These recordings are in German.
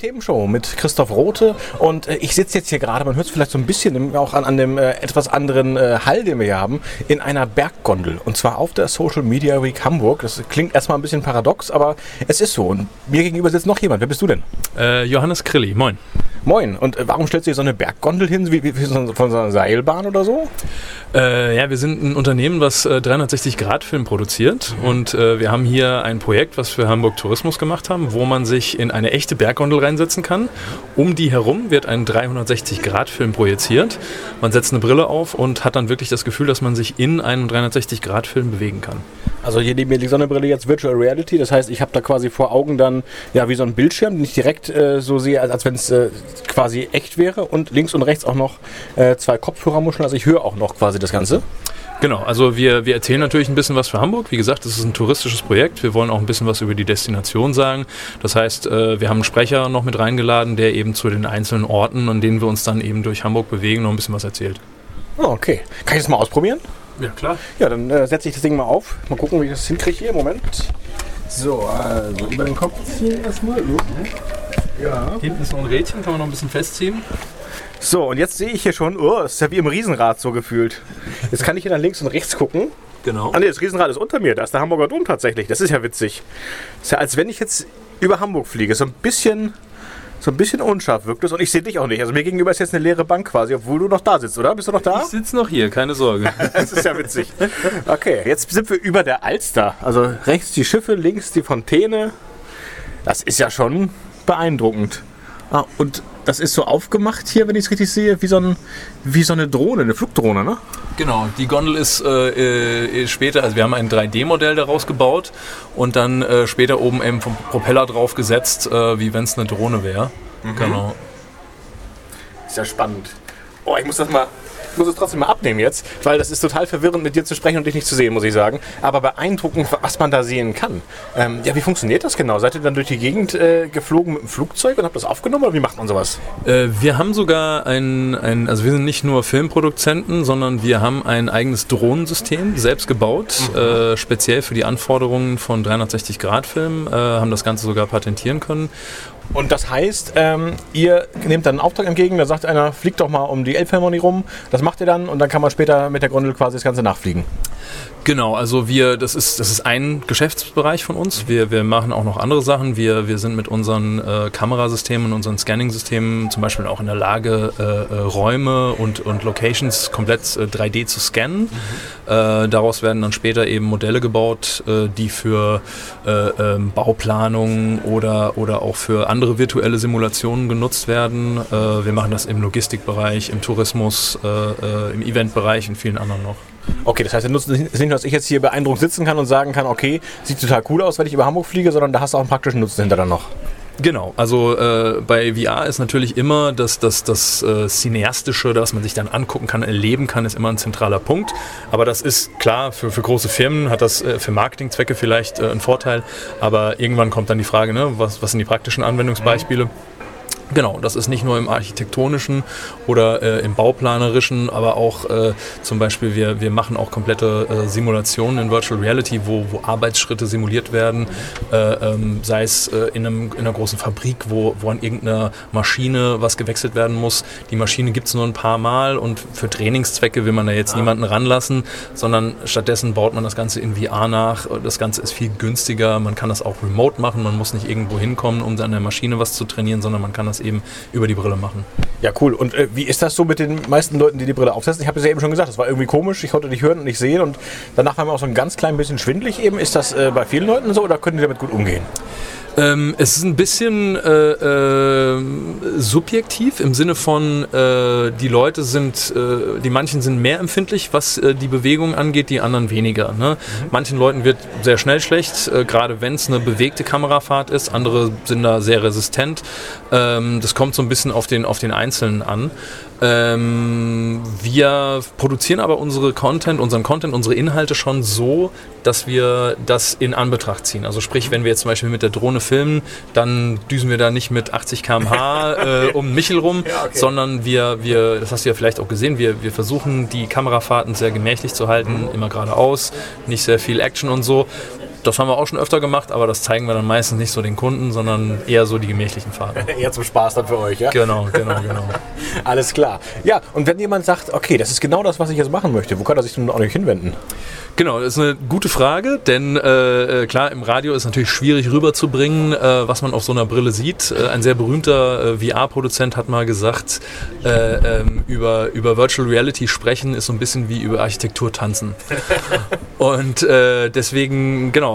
Themenshow mit Christoph Rote und äh, ich sitze jetzt hier gerade, man hört es vielleicht so ein bisschen im, auch an, an dem äh, etwas anderen äh, Hall, den wir hier haben, in einer Berggondel und zwar auf der Social Media Week Hamburg. Das klingt erstmal ein bisschen paradox, aber es ist so. Und mir gegenüber sitzt noch jemand. Wer bist du denn? Äh, Johannes Krilli, moin. Moin. Und äh, warum stellst du hier so eine Berggondel hin, wie, wie, so, von so einer Seilbahn oder so? Äh, ja, wir sind ein Unternehmen, was äh, 360-Grad-Film produziert und äh, wir haben hier ein Projekt, was wir Hamburg Tourismus gemacht haben, wo man sich in eine echte Berggondel reinsetzen kann. Um die herum wird ein 360-Grad-Film projiziert. Man setzt eine Brille auf und hat dann wirklich das Gefühl, dass man sich in einem 360-Grad-Film bewegen kann. Also hier neben mir liegt so eine Brille jetzt Virtual Reality. Das heißt, ich habe da quasi vor Augen dann ja wie so ein Bildschirm, den ich direkt äh, so sehe, als, als wenn es quasi echt wäre. Und links und rechts auch noch äh, zwei Kopfhörermuscheln. Also ich höre auch noch quasi das Ganze. Genau, also wir, wir erzählen natürlich ein bisschen was für Hamburg. Wie gesagt, das ist ein touristisches Projekt. Wir wollen auch ein bisschen was über die Destination sagen. Das heißt, äh, wir haben einen Sprecher noch mit reingeladen, der eben zu den einzelnen Orten, an denen wir uns dann eben durch Hamburg bewegen, noch ein bisschen was erzählt. Oh, okay. Kann ich das mal ausprobieren? Ja, klar. Ja, dann äh, setze ich das Ding mal auf. Mal gucken, wie ich das hinkriege hier. Moment. So, also über den Kopf ziehen erstmal. Ja. Hinten ist noch ein Rädchen, kann man noch ein bisschen festziehen. So, und jetzt sehe ich hier schon, oh, es ist ja wie im Riesenrad so gefühlt. Jetzt kann ich hier nach links und rechts gucken. Genau. Ah ne, das Riesenrad ist unter mir. Da ist der Hamburger Dom tatsächlich. Das ist ja witzig. ist ja, als wenn ich jetzt über Hamburg fliege. So ein bisschen, so ein bisschen unscharf wirkt es. Und ich sehe dich auch nicht. Also mir gegenüber ist jetzt eine leere Bank quasi, obwohl du noch da sitzt, oder? Bist du noch da? Ich sitze noch hier, keine Sorge. Das ist ja witzig. Okay, jetzt sind wir über der Alster. Also rechts die Schiffe, links die Fontäne. Das ist ja schon beeindruckend. Ah, und das ist so aufgemacht hier, wenn ich es richtig sehe, wie so, ein, wie so eine Drohne, eine Flugdrohne, ne? Genau, die Gondel ist äh, äh, später, also wir haben ein 3D-Modell daraus gebaut und dann äh, später oben eben vom Propeller drauf gesetzt, äh, wie wenn es eine Drohne wäre. Genau. Ist ja spannend. Oh, ich muss das mal. Ich muss es trotzdem mal abnehmen jetzt, weil das ist total verwirrend, mit dir zu sprechen und dich nicht zu sehen, muss ich sagen. Aber beeindruckend, was man da sehen kann. Ähm, ja, wie funktioniert das genau? Seid ihr dann durch die Gegend äh, geflogen mit dem Flugzeug und habt das aufgenommen oder wie macht man sowas? Äh, wir haben sogar ein, ein, also wir sind nicht nur Filmproduzenten, sondern wir haben ein eigenes Drohnensystem selbst gebaut, äh, speziell für die Anforderungen von 360-Grad-Film, äh, haben das Ganze sogar patentieren können. Und das heißt, ähm, ihr nehmt dann einen Auftrag entgegen, da sagt einer, fliegt doch mal um die Elbphilharmonie rum. Das macht ihr dann und dann kann man später mit der Gondel quasi das Ganze nachfliegen. Genau, also wir, das ist, das ist ein Geschäftsbereich von uns. Wir, wir machen auch noch andere Sachen. Wir, wir sind mit unseren äh, Kamerasystemen und unseren Scanning-Systemen zum Beispiel auch in der Lage, äh, äh, Räume und, und Locations komplett äh, 3D zu scannen. Äh, daraus werden dann später eben Modelle gebaut, äh, die für äh, ähm, Bauplanung oder, oder auch für andere virtuelle Simulationen genutzt werden. Äh, wir machen das im Logistikbereich, im Tourismus, äh, äh, im Eventbereich und vielen anderen noch. Okay, das heißt, der Nutzen ist nicht nur, dass ich jetzt hier beeindruckt sitzen kann und sagen kann, okay, sieht total cool aus, wenn ich über Hamburg fliege, sondern da hast du auch einen praktischen Nutzen hinter dann noch. Genau, also äh, bei VR ist natürlich immer das, das, das äh, Cineastische, das man sich dann angucken kann, erleben kann, ist immer ein zentraler Punkt. Aber das ist klar, für, für große Firmen hat das äh, für Marketingzwecke vielleicht äh, einen Vorteil. Aber irgendwann kommt dann die Frage, ne, was, was sind die praktischen Anwendungsbeispiele? Genau, das ist nicht nur im architektonischen oder äh, im bauplanerischen, aber auch äh, zum Beispiel, wir, wir machen auch komplette äh, Simulationen in Virtual Reality, wo, wo Arbeitsschritte simuliert werden, äh, ähm, sei es äh, in, einem, in einer großen Fabrik, wo, wo an irgendeiner Maschine was gewechselt werden muss. Die Maschine gibt es nur ein paar Mal und für Trainingszwecke will man da jetzt niemanden ranlassen, sondern stattdessen baut man das Ganze in VR nach. Das Ganze ist viel günstiger, man kann das auch remote machen, man muss nicht irgendwo hinkommen, um an der Maschine was zu trainieren, sondern man kann das eben über die Brille machen. Ja, cool. Und äh, wie ist das so mit den meisten Leuten, die die Brille aufsetzen? Ich habe es ja eben schon gesagt, das war irgendwie komisch. Ich konnte dich hören und nicht sehen. Und danach war mir auch so ein ganz klein bisschen schwindlig eben. Ist das äh, bei vielen Leuten so oder können die damit gut umgehen? Ähm, es ist ein bisschen äh, äh, subjektiv im Sinne von, äh, die Leute sind, äh, die manchen sind mehr empfindlich, was äh, die Bewegung angeht, die anderen weniger. Ne? Manchen Leuten wird sehr schnell schlecht, äh, gerade wenn es eine bewegte Kamerafahrt ist. Andere sind da sehr resistent. Ähm, das kommt so ein bisschen auf den, auf den Einzelnen an. Ähm, wir produzieren aber unsere Content, unseren Content, unsere Inhalte schon so, dass wir das in Anbetracht ziehen. Also sprich, wenn wir jetzt zum Beispiel mit der Drohne filmen, dann düsen wir da nicht mit 80 km/h äh, um Michel rum, ja, okay. sondern wir, wir, das hast du ja vielleicht auch gesehen, wir, wir versuchen die Kamerafahrten sehr gemächlich zu halten, immer geradeaus, nicht sehr viel Action und so. Das haben wir auch schon öfter gemacht, aber das zeigen wir dann meistens nicht so den Kunden, sondern eher so die gemächlichen Fahrten. eher zum Spaß dann für euch, ja? Genau, genau, genau. Alles klar. Ja, und wenn jemand sagt, okay, das ist genau das, was ich jetzt machen möchte, wo kann er sich nun auch nicht hinwenden? Genau, das ist eine gute Frage, denn äh, äh, klar, im Radio ist natürlich schwierig rüberzubringen, äh, was man auf so einer Brille sieht. Äh, ein sehr berühmter äh, VR-Produzent hat mal gesagt, äh, ähm, über, über Virtual Reality sprechen ist so ein bisschen wie über Architektur tanzen. Und deswegen, genau,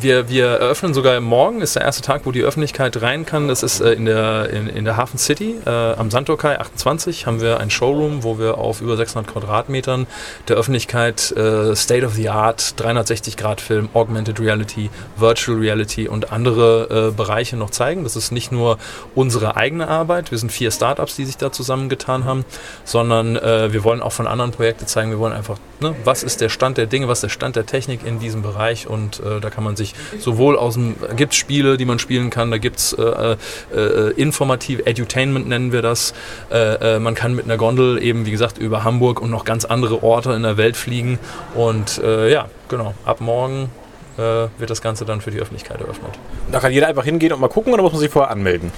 wir, wir eröffnen sogar morgen, ist der erste Tag, wo die Öffentlichkeit rein kann. Das ist in, der, in, in der Hafen City am Santokai 28 haben wir ein Showroom, wo wir auf über 600 Quadratmetern der Öffentlichkeit State of the Art, 360-Grad-Film, Augmented Reality, Virtual Reality und andere äh, Bereiche noch zeigen. Das ist nicht nur unsere eigene Arbeit, wir sind vier Startups, die sich da zusammengetan haben, sondern äh, wir wollen auch von anderen Projekten zeigen, wir wollen einfach, ne, was ist der Stand der Dinge, was ist der Stand der Technik in diesem Bereich und äh, da kann man sich sowohl aus dem, gibt es Spiele, die man spielen kann, da gibt es äh, äh, informative Edutainment nennen wir das. Äh, man kann mit einer Gondel eben, wie gesagt, über Hamburg und noch ganz andere Orte in der Welt fliegen und äh, ja, genau, ab morgen äh, wird das Ganze dann für die Öffentlichkeit eröffnet. Da kann jeder einfach hingehen und mal gucken oder muss man sich vorher anmelden?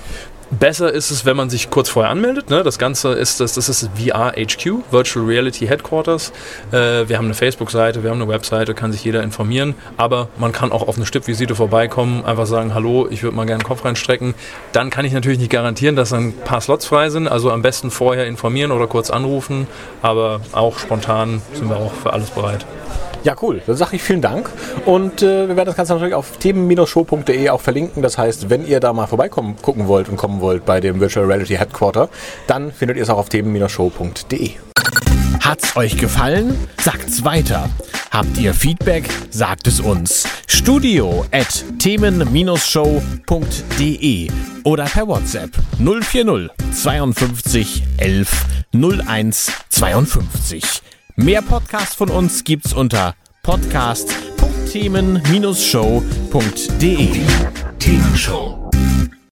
Besser ist es, wenn man sich kurz vorher anmeldet. Ne? Das Ganze ist das, das ist VR HQ, Virtual Reality Headquarters. Äh, wir haben eine Facebook-Seite, wir haben eine Webseite, kann sich jeder informieren. Aber man kann auch auf eine Stippvisite vorbeikommen, einfach sagen, hallo, ich würde mal gerne den Kopf reinstrecken. Dann kann ich natürlich nicht garantieren, dass ein paar Slots frei sind. Also am besten vorher informieren oder kurz anrufen. Aber auch spontan sind wir auch für alles bereit. Ja, cool. Dann sage ich vielen Dank. Und äh, wir werden das Ganze natürlich auf themen-show.de auch verlinken. Das heißt, wenn ihr da mal vorbeikommen gucken wollt und kommen wollt bei dem Virtual Reality Headquarter, dann findet ihr es auch auf themen-show.de. Hat's euch gefallen? Sagt's weiter. Habt ihr Feedback? Sagt es uns. Studio at themen-show.de oder per WhatsApp 040 52 11 01 52. Mehr Podcasts von uns gibt's unter podcast.themen-show.de. Themenshow.